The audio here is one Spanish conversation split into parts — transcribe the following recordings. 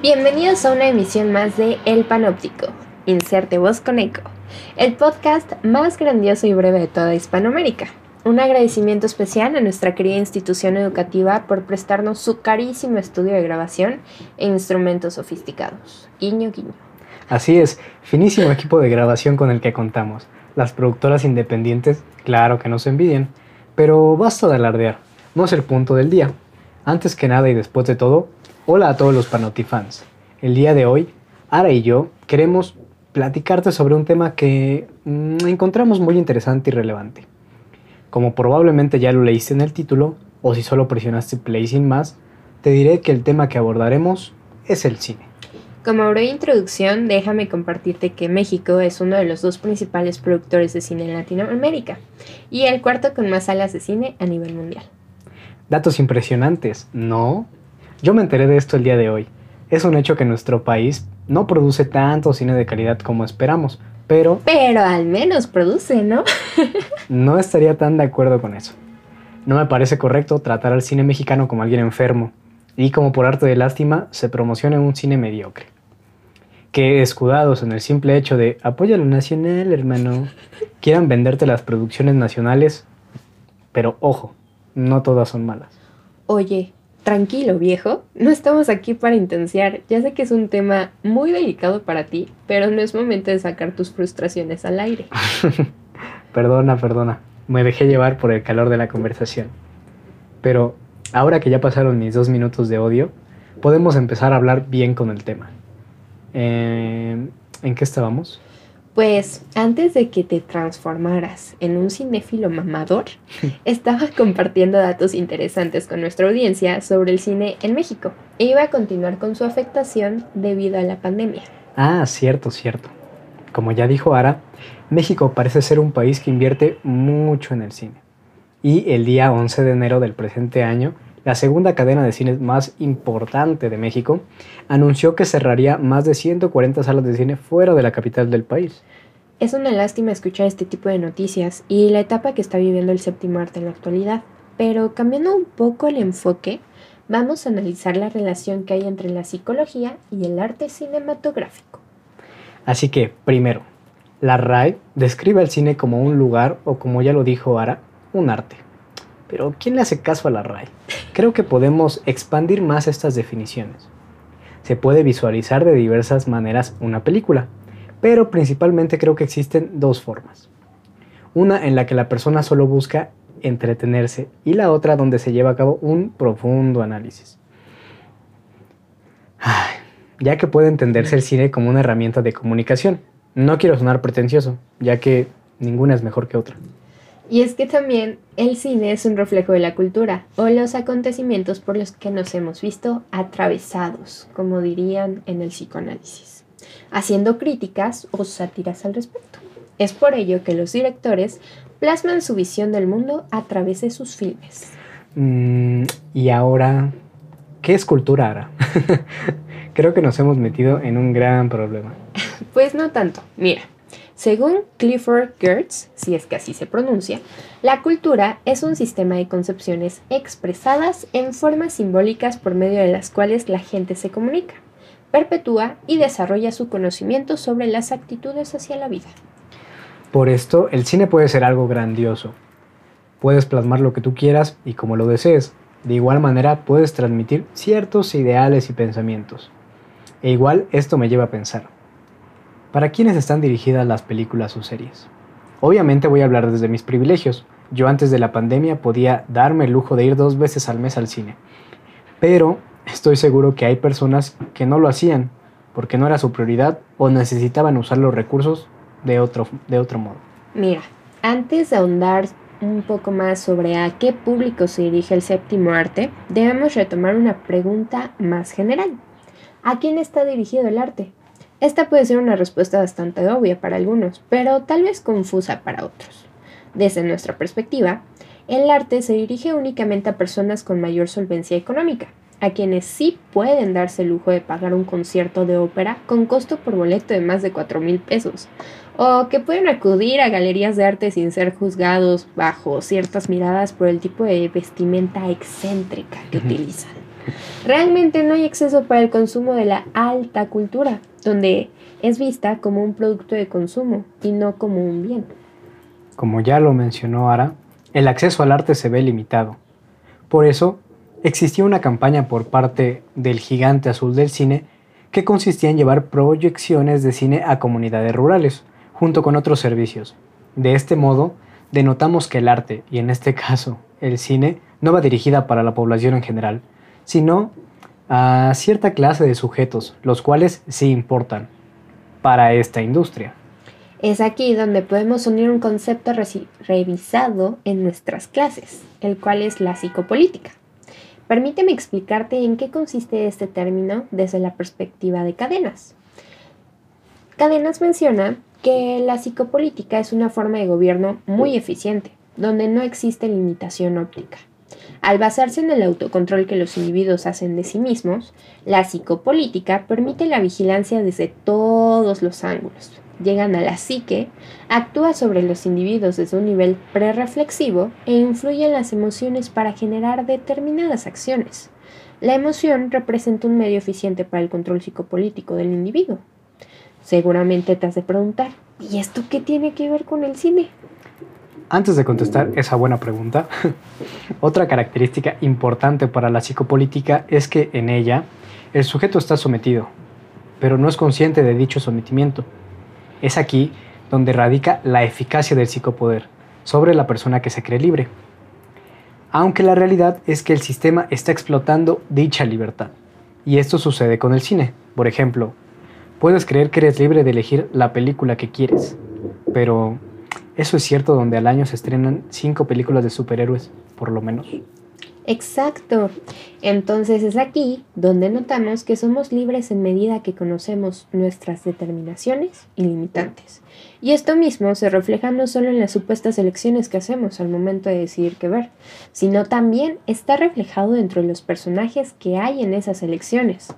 Bienvenidos a una emisión más de El Panóptico, Inserte Voz con Eco, el podcast más grandioso y breve de toda Hispanoamérica. Un agradecimiento especial a nuestra querida institución educativa por prestarnos su carísimo estudio de grabación e instrumentos sofisticados. Guiño, guiño. Así es, finísimo equipo de grabación con el que contamos. Las productoras independientes, claro que nos envidian, pero basta de alardear, no es el punto del día. Antes que nada y después de todo, Hola a todos los Panotifans. El día de hoy, Ara y yo queremos platicarte sobre un tema que mm, encontramos muy interesante y relevante. Como probablemente ya lo leíste en el título, o si solo presionaste play sin más, te diré que el tema que abordaremos es el cine. Como breve introducción, déjame compartirte que México es uno de los dos principales productores de cine en Latinoamérica y el cuarto con más salas de cine a nivel mundial. Datos impresionantes, ¿no? Yo me enteré de esto el día de hoy. Es un hecho que nuestro país no produce tanto cine de calidad como esperamos, pero... Pero al menos produce, ¿no? no estaría tan de acuerdo con eso. No me parece correcto tratar al cine mexicano como alguien enfermo y como por arte de lástima se promocione un cine mediocre. Que escudados en el simple hecho de apoya lo nacional, hermano, quieran venderte las producciones nacionales, pero ojo, no todas son malas. Oye, Tranquilo, viejo, no estamos aquí para intenciar. Ya sé que es un tema muy delicado para ti, pero no es momento de sacar tus frustraciones al aire. perdona, perdona. Me dejé llevar por el calor de la conversación. Pero ahora que ya pasaron mis dos minutos de odio, podemos empezar a hablar bien con el tema. Eh, ¿En qué estábamos? Pues antes de que te transformaras en un cinéfilo mamador, estaba compartiendo datos interesantes con nuestra audiencia sobre el cine en México e iba a continuar con su afectación debido a la pandemia. Ah, cierto, cierto. Como ya dijo Ara, México parece ser un país que invierte mucho en el cine. Y el día 11 de enero del presente año, la segunda cadena de cines más importante de México, anunció que cerraría más de 140 salas de cine fuera de la capital del país. Es una lástima escuchar este tipo de noticias y la etapa que está viviendo el séptimo arte en la actualidad, pero cambiando un poco el enfoque, vamos a analizar la relación que hay entre la psicología y el arte cinematográfico. Así que, primero, la RAI describe el cine como un lugar o como ya lo dijo Ara, un arte. Pero ¿quién le hace caso a la RAI? Creo que podemos expandir más estas definiciones. Se puede visualizar de diversas maneras una película, pero principalmente creo que existen dos formas. Una en la que la persona solo busca entretenerse y la otra donde se lleva a cabo un profundo análisis. ya que puede entenderse el cine como una herramienta de comunicación. No quiero sonar pretencioso, ya que ninguna es mejor que otra. Y es que también el cine es un reflejo de la cultura o los acontecimientos por los que nos hemos visto atravesados, como dirían en el psicoanálisis, haciendo críticas o sátiras al respecto. Es por ello que los directores plasman su visión del mundo a través de sus filmes. Mm, y ahora, ¿qué es cultura ahora? Creo que nos hemos metido en un gran problema. pues no tanto. Mira, según Clifford Geertz, si es que así se pronuncia, la cultura es un sistema de concepciones expresadas en formas simbólicas por medio de las cuales la gente se comunica, perpetúa y desarrolla su conocimiento sobre las actitudes hacia la vida. Por esto, el cine puede ser algo grandioso. Puedes plasmar lo que tú quieras y como lo desees. De igual manera, puedes transmitir ciertos ideales y pensamientos. E igual esto me lleva a pensar. ¿Para quiénes están dirigidas las películas o series? Obviamente voy a hablar desde mis privilegios. Yo antes de la pandemia podía darme el lujo de ir dos veces al mes al cine. Pero estoy seguro que hay personas que no lo hacían porque no era su prioridad o necesitaban usar los recursos de otro, de otro modo. Mira, antes de ahondar un poco más sobre a qué público se dirige el séptimo arte, debemos retomar una pregunta más general. ¿A quién está dirigido el arte? Esta puede ser una respuesta bastante obvia para algunos, pero tal vez confusa para otros. Desde nuestra perspectiva, el arte se dirige únicamente a personas con mayor solvencia económica, a quienes sí pueden darse el lujo de pagar un concierto de ópera con costo por boleto de más de 4 mil pesos, o que pueden acudir a galerías de arte sin ser juzgados bajo ciertas miradas por el tipo de vestimenta excéntrica que utilizan. Realmente no hay acceso para el consumo de la alta cultura, donde es vista como un producto de consumo y no como un bien. Como ya lo mencionó Ara, el acceso al arte se ve limitado. Por eso, existía una campaña por parte del gigante azul del cine que consistía en llevar proyecciones de cine a comunidades rurales, junto con otros servicios. De este modo, denotamos que el arte, y en este caso el cine, no va dirigida para la población en general, sino a cierta clase de sujetos, los cuales sí importan para esta industria. Es aquí donde podemos unir un concepto revisado en nuestras clases, el cual es la psicopolítica. Permíteme explicarte en qué consiste este término desde la perspectiva de Cadenas. Cadenas menciona que la psicopolítica es una forma de gobierno muy eficiente, donde no existe limitación óptica. Al basarse en el autocontrol que los individuos hacen de sí mismos, la psicopolítica permite la vigilancia desde todos los ángulos. Llegan a la psique, actúa sobre los individuos desde un nivel prereflexivo e influye en las emociones para generar determinadas acciones. La emoción representa un medio eficiente para el control psicopolítico del individuo. Seguramente te has de preguntar, ¿y esto qué tiene que ver con el cine? Antes de contestar esa buena pregunta, otra característica importante para la psicopolítica es que en ella el sujeto está sometido, pero no es consciente de dicho sometimiento. Es aquí donde radica la eficacia del psicopoder sobre la persona que se cree libre. Aunque la realidad es que el sistema está explotando dicha libertad. Y esto sucede con el cine. Por ejemplo, Puedes creer que eres libre de elegir la película que quieres, pero eso es cierto donde al año se estrenan cinco películas de superhéroes, por lo menos. Exacto. Entonces es aquí donde notamos que somos libres en medida que conocemos nuestras determinaciones y limitantes. Y esto mismo se refleja no solo en las supuestas elecciones que hacemos al momento de decidir qué ver, sino también está reflejado dentro de los personajes que hay en esas elecciones.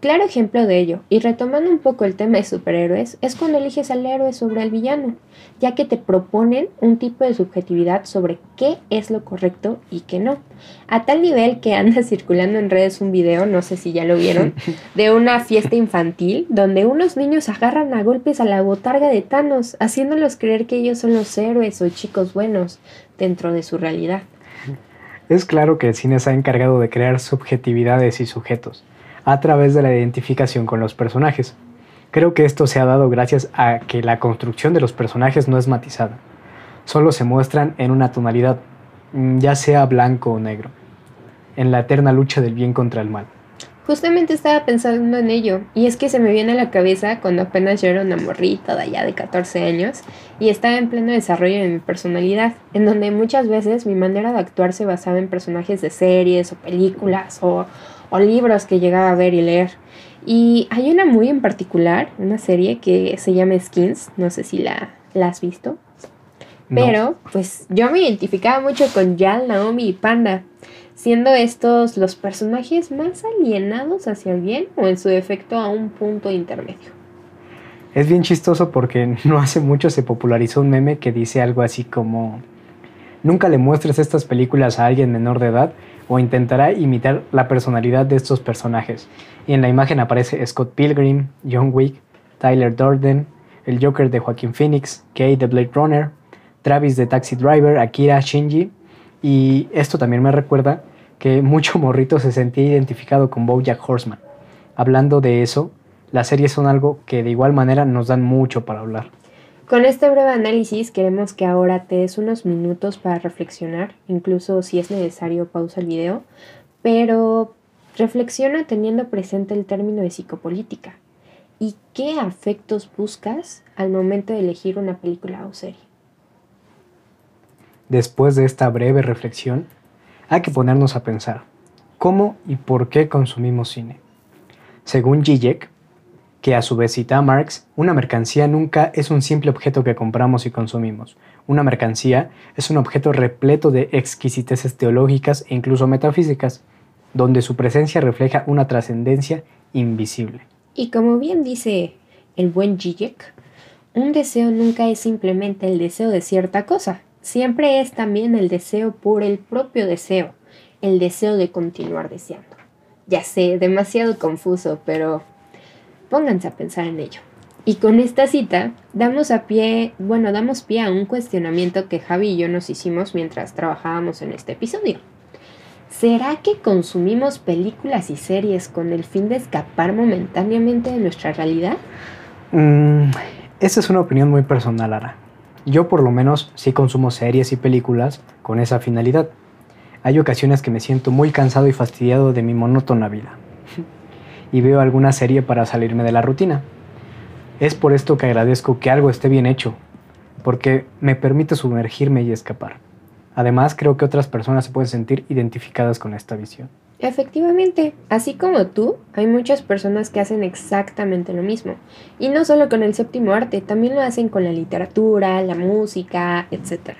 Claro ejemplo de ello, y retomando un poco el tema de superhéroes, es cuando eliges al héroe sobre el villano, ya que te proponen un tipo de subjetividad sobre qué es lo correcto y qué no. A tal nivel que anda circulando en redes un video, no sé si ya lo vieron, de una fiesta infantil donde unos niños agarran a golpes a la botarga de Thanos, haciéndolos creer que ellos son los héroes o chicos buenos dentro de su realidad. Es claro que el cine se ha encargado de crear subjetividades y sujetos a través de la identificación con los personajes. Creo que esto se ha dado gracias a que la construcción de los personajes no es matizada, solo se muestran en una tonalidad, mm, ya sea blanco o negro, en la eterna lucha del bien contra el mal. Justamente estaba pensando en ello, y es que se me viene a la cabeza cuando apenas yo era una morrita de allá de 14 años y estaba en pleno desarrollo de mi personalidad, en donde muchas veces mi manera de actuar se basaba en personajes de series o películas o, o libros que llegaba a ver y leer. Y hay una muy en particular, una serie que se llama Skins, no sé si la, la has visto. Pero, pues yo me identificaba mucho con Yal, Naomi y Panda, siendo estos los personajes más alienados hacia el bien o en su defecto a un punto intermedio. Es bien chistoso porque no hace mucho se popularizó un meme que dice algo así como, nunca le muestres estas películas a alguien menor de edad o intentará imitar la personalidad de estos personajes. Y en la imagen aparece Scott Pilgrim, John Wick, Tyler Durden, el Joker de Joaquin Phoenix, Kay de Blade Runner, Travis de Taxi Driver, Akira Shinji. Y esto también me recuerda que mucho morrito se sentía identificado con Bojack Horseman. Hablando de eso, las series son algo que de igual manera nos dan mucho para hablar. Con este breve análisis queremos que ahora te des unos minutos para reflexionar, incluso si es necesario pausa el video, pero reflexiona teniendo presente el término de psicopolítica y qué afectos buscas al momento de elegir una película o serie. Después de esta breve reflexión, hay que ponernos a pensar, ¿cómo y por qué consumimos cine? Según Zizek, que a su vez cita a Marx, una mercancía nunca es un simple objeto que compramos y consumimos. Una mercancía es un objeto repleto de exquisiteces teológicas e incluso metafísicas, donde su presencia refleja una trascendencia invisible. Y como bien dice el buen Zizek, un deseo nunca es simplemente el deseo de cierta cosa, siempre es también el deseo por el propio deseo, el deseo de continuar deseando. Ya sé, demasiado confuso, pero pónganse a pensar en ello. Y con esta cita damos a pie, bueno, damos pie a un cuestionamiento que Javi y yo nos hicimos mientras trabajábamos en este episodio. ¿Será que consumimos películas y series con el fin de escapar momentáneamente de nuestra realidad? Mm, esa es una opinión muy personal, Ara. Yo por lo menos sí consumo series y películas con esa finalidad. Hay ocasiones que me siento muy cansado y fastidiado de mi monótona vida. Y veo alguna serie para salirme de la rutina. Es por esto que agradezco que algo esté bien hecho, porque me permite sumergirme y escapar. Además, creo que otras personas se pueden sentir identificadas con esta visión. Efectivamente, así como tú, hay muchas personas que hacen exactamente lo mismo. Y no solo con el séptimo arte, también lo hacen con la literatura, la música, etc.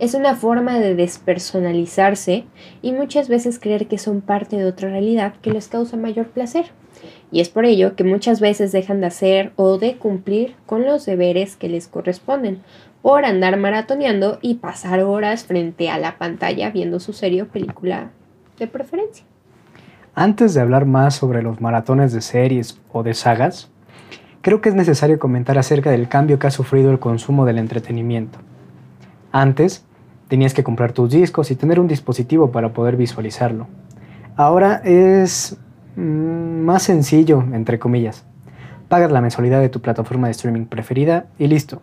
Es una forma de despersonalizarse y muchas veces creer que son parte de otra realidad que les causa mayor placer. Y es por ello que muchas veces dejan de hacer o de cumplir con los deberes que les corresponden, por andar maratoneando y pasar horas frente a la pantalla viendo su serie o película de preferencia. Antes de hablar más sobre los maratones de series o de sagas, creo que es necesario comentar acerca del cambio que ha sufrido el consumo del entretenimiento. Antes, tenías que comprar tus discos y tener un dispositivo para poder visualizarlo. Ahora es mm, más sencillo, entre comillas. Pagas la mensualidad de tu plataforma de streaming preferida y listo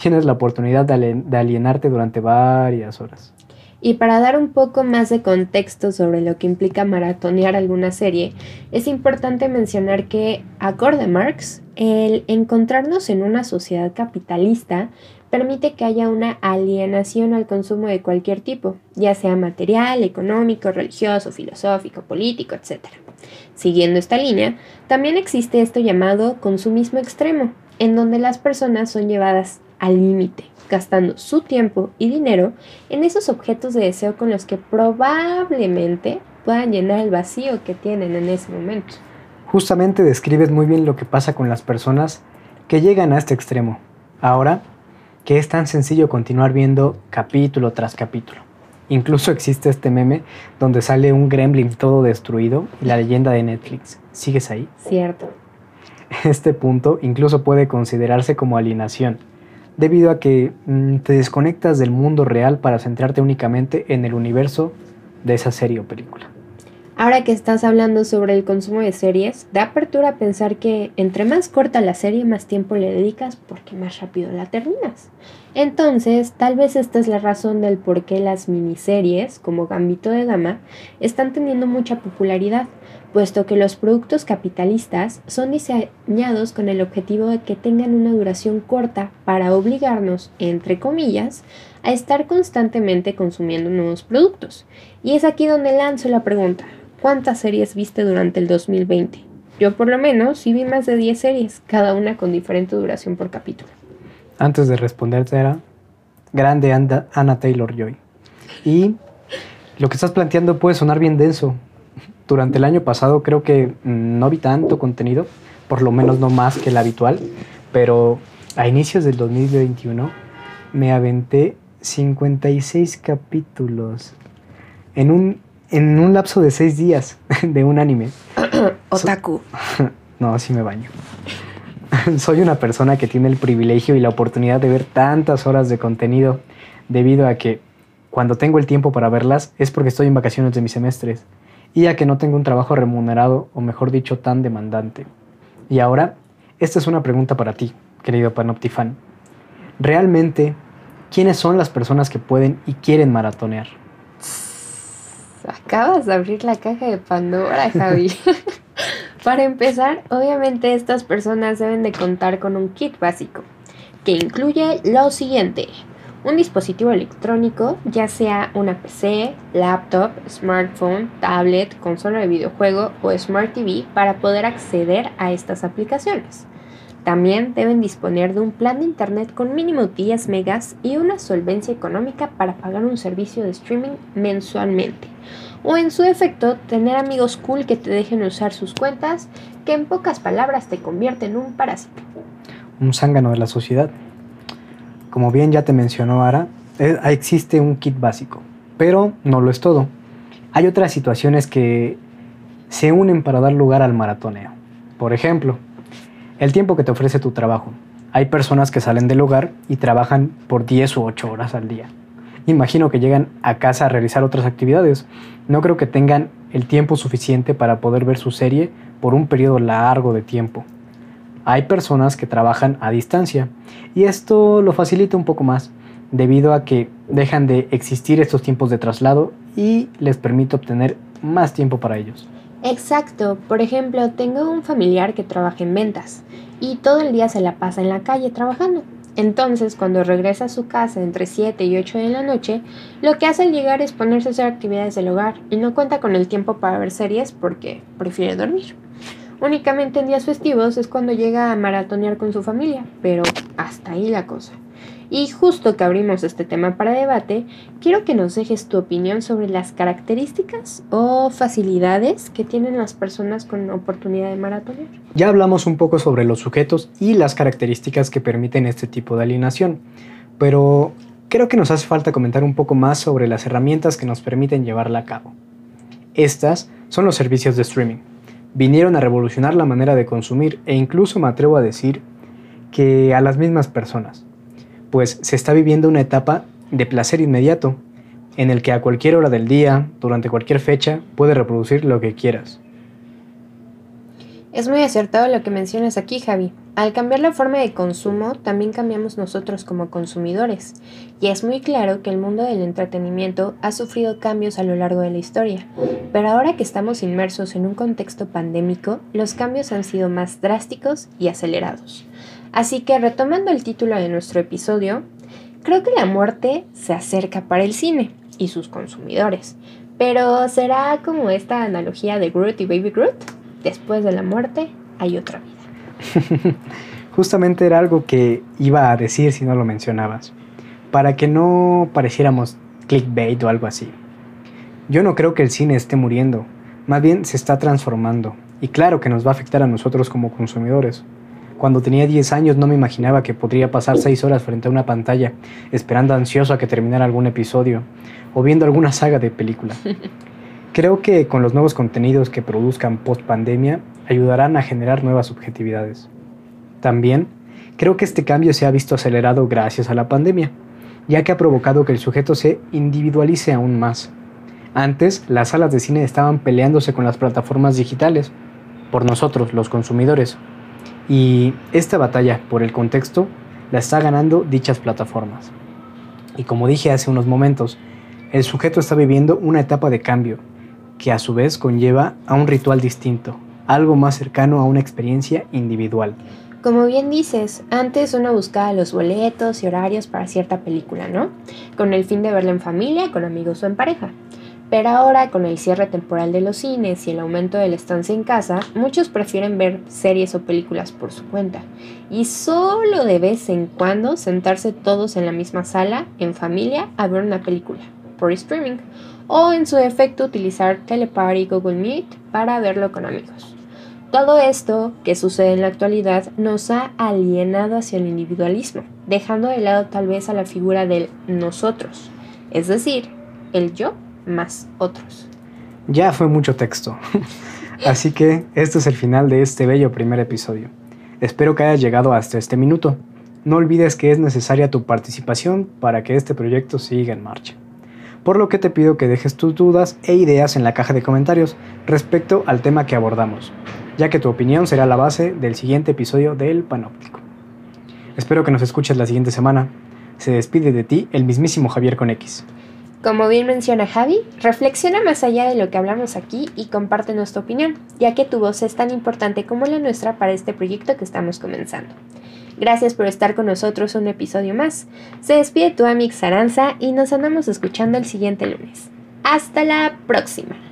tienes la oportunidad de alienarte durante varias horas. Y para dar un poco más de contexto sobre lo que implica maratonear alguna serie, es importante mencionar que, acorde a Marx, el encontrarnos en una sociedad capitalista permite que haya una alienación al consumo de cualquier tipo, ya sea material, económico, religioso, filosófico, político, etc. Siguiendo esta línea, también existe esto llamado consumismo extremo, en donde las personas son llevadas al límite, gastando su tiempo y dinero en esos objetos de deseo con los que probablemente puedan llenar el vacío que tienen en ese momento. Justamente describes muy bien lo que pasa con las personas que llegan a este extremo. Ahora, que es tan sencillo continuar viendo capítulo tras capítulo. Incluso existe este meme donde sale un gremlin todo destruido y la leyenda de Netflix. ¿Sigues ahí? Cierto. Este punto incluso puede considerarse como alienación, debido a que mm, te desconectas del mundo real para centrarte únicamente en el universo de esa serie o película. Ahora que estás hablando sobre el consumo de series, da apertura a pensar que entre más corta la serie, más tiempo le dedicas porque más rápido la terminas. Entonces, tal vez esta es la razón del por qué las miniseries, como Gambito de Dama, están teniendo mucha popularidad, puesto que los productos capitalistas son diseñados con el objetivo de que tengan una duración corta para obligarnos, entre comillas, a estar constantemente consumiendo nuevos productos. Y es aquí donde lanzo la pregunta, ¿cuántas series viste durante el 2020? Yo por lo menos sí vi más de 10 series, cada una con diferente duración por capítulo. Antes de responderte era grande Anna Taylor Joy. Y lo que estás planteando puede sonar bien denso, durante el año pasado creo que no vi tanto contenido, por lo menos no más que el habitual, pero a inicios del 2021 me aventé 56 capítulos en un, en un lapso de 6 días de un anime. Otaku. no, sí me baño. Soy una persona que tiene el privilegio y la oportunidad de ver tantas horas de contenido debido a que cuando tengo el tiempo para verlas es porque estoy en vacaciones de mis semestres y a que no tengo un trabajo remunerado o mejor dicho tan demandante. Y ahora, esta es una pregunta para ti, querido Panoptifan. ¿Realmente quiénes son las personas que pueden y quieren maratonear? Acabas de abrir la caja de Pandora, Javi. Para empezar, obviamente estas personas deben de contar con un kit básico, que incluye lo siguiente un dispositivo electrónico, ya sea una PC, laptop, smartphone, tablet, consola de videojuego o Smart TV para poder acceder a estas aplicaciones. También deben disponer de un plan de internet con mínimo 10 megas y una solvencia económica para pagar un servicio de streaming mensualmente. O en su efecto, tener amigos cool que te dejen usar sus cuentas, que en pocas palabras te convierten en un parásito. un zángano de la sociedad. Como bien ya te mencionó Ara, eh, existe un kit básico, pero no lo es todo. Hay otras situaciones que se unen para dar lugar al maratoneo. Por ejemplo, el tiempo que te ofrece tu trabajo. Hay personas que salen del hogar y trabajan por 10 u 8 horas al día. Imagino que llegan a casa a realizar otras actividades. No creo que tengan el tiempo suficiente para poder ver su serie por un periodo largo de tiempo. Hay personas que trabajan a distancia y esto lo facilita un poco más debido a que dejan de existir estos tiempos de traslado y les permite obtener más tiempo para ellos. Exacto, por ejemplo, tengo un familiar que trabaja en ventas y todo el día se la pasa en la calle trabajando. Entonces, cuando regresa a su casa entre 7 y 8 de la noche, lo que hace al llegar es ponerse a hacer actividades del hogar y no cuenta con el tiempo para ver series porque prefiere dormir. Únicamente en días festivos es cuando llega a maratonear con su familia, pero hasta ahí la cosa. Y justo que abrimos este tema para debate, quiero que nos dejes tu opinión sobre las características o facilidades que tienen las personas con oportunidad de maratonear. Ya hablamos un poco sobre los sujetos y las características que permiten este tipo de alineación, pero creo que nos hace falta comentar un poco más sobre las herramientas que nos permiten llevarla a cabo. Estas son los servicios de streaming. Vinieron a revolucionar la manera de consumir e incluso me atrevo a decir que a las mismas personas pues se está viviendo una etapa de placer inmediato, en el que a cualquier hora del día, durante cualquier fecha, puedes reproducir lo que quieras. Es muy acertado lo que mencionas aquí, Javi. Al cambiar la forma de consumo, también cambiamos nosotros como consumidores. Y es muy claro que el mundo del entretenimiento ha sufrido cambios a lo largo de la historia. Pero ahora que estamos inmersos en un contexto pandémico, los cambios han sido más drásticos y acelerados. Así que retomando el título de nuestro episodio, creo que la muerte se acerca para el cine y sus consumidores. Pero será como esta analogía de Groot y Baby Groot. Después de la muerte hay otra vida. Justamente era algo que iba a decir si no lo mencionabas. Para que no pareciéramos clickbait o algo así. Yo no creo que el cine esté muriendo. Más bien se está transformando. Y claro que nos va a afectar a nosotros como consumidores. Cuando tenía 10 años no me imaginaba que podría pasar 6 horas frente a una pantalla, esperando ansioso a que terminara algún episodio o viendo alguna saga de película. Creo que con los nuevos contenidos que produzcan post pandemia ayudarán a generar nuevas subjetividades. También creo que este cambio se ha visto acelerado gracias a la pandemia, ya que ha provocado que el sujeto se individualice aún más. Antes, las salas de cine estaban peleándose con las plataformas digitales, por nosotros, los consumidores, y esta batalla por el contexto la está ganando dichas plataformas. Y como dije hace unos momentos, el sujeto está viviendo una etapa de cambio, que a su vez conlleva a un ritual distinto, algo más cercano a una experiencia individual. Como bien dices, antes uno buscaba los boletos y horarios para cierta película, ¿no? Con el fin de verla en familia, con amigos o en pareja. Pero ahora, con el cierre temporal de los cines y el aumento de la estancia en casa, muchos prefieren ver series o películas por su cuenta. Y solo de vez en cuando sentarse todos en la misma sala, en familia, a ver una película, por streaming. O en su defecto utilizar Teleparty y Google Meet para verlo con amigos. Todo esto que sucede en la actualidad nos ha alienado hacia el individualismo, dejando de lado tal vez a la figura del nosotros, es decir, el yo más otros. Ya fue mucho texto. Así que este es el final de este bello primer episodio. Espero que hayas llegado hasta este minuto. No olvides que es necesaria tu participación para que este proyecto siga en marcha. Por lo que te pido que dejes tus dudas e ideas en la caja de comentarios respecto al tema que abordamos, ya que tu opinión será la base del siguiente episodio del Panóptico. Espero que nos escuches la siguiente semana. Se despide de ti el mismísimo Javier con X. Como bien menciona Javi, reflexiona más allá de lo que hablamos aquí y comparte nuestra opinión, ya que tu voz es tan importante como la nuestra para este proyecto que estamos comenzando. Gracias por estar con nosotros un episodio más. Se despide tu amiga Saranza y nos andamos escuchando el siguiente lunes. Hasta la próxima.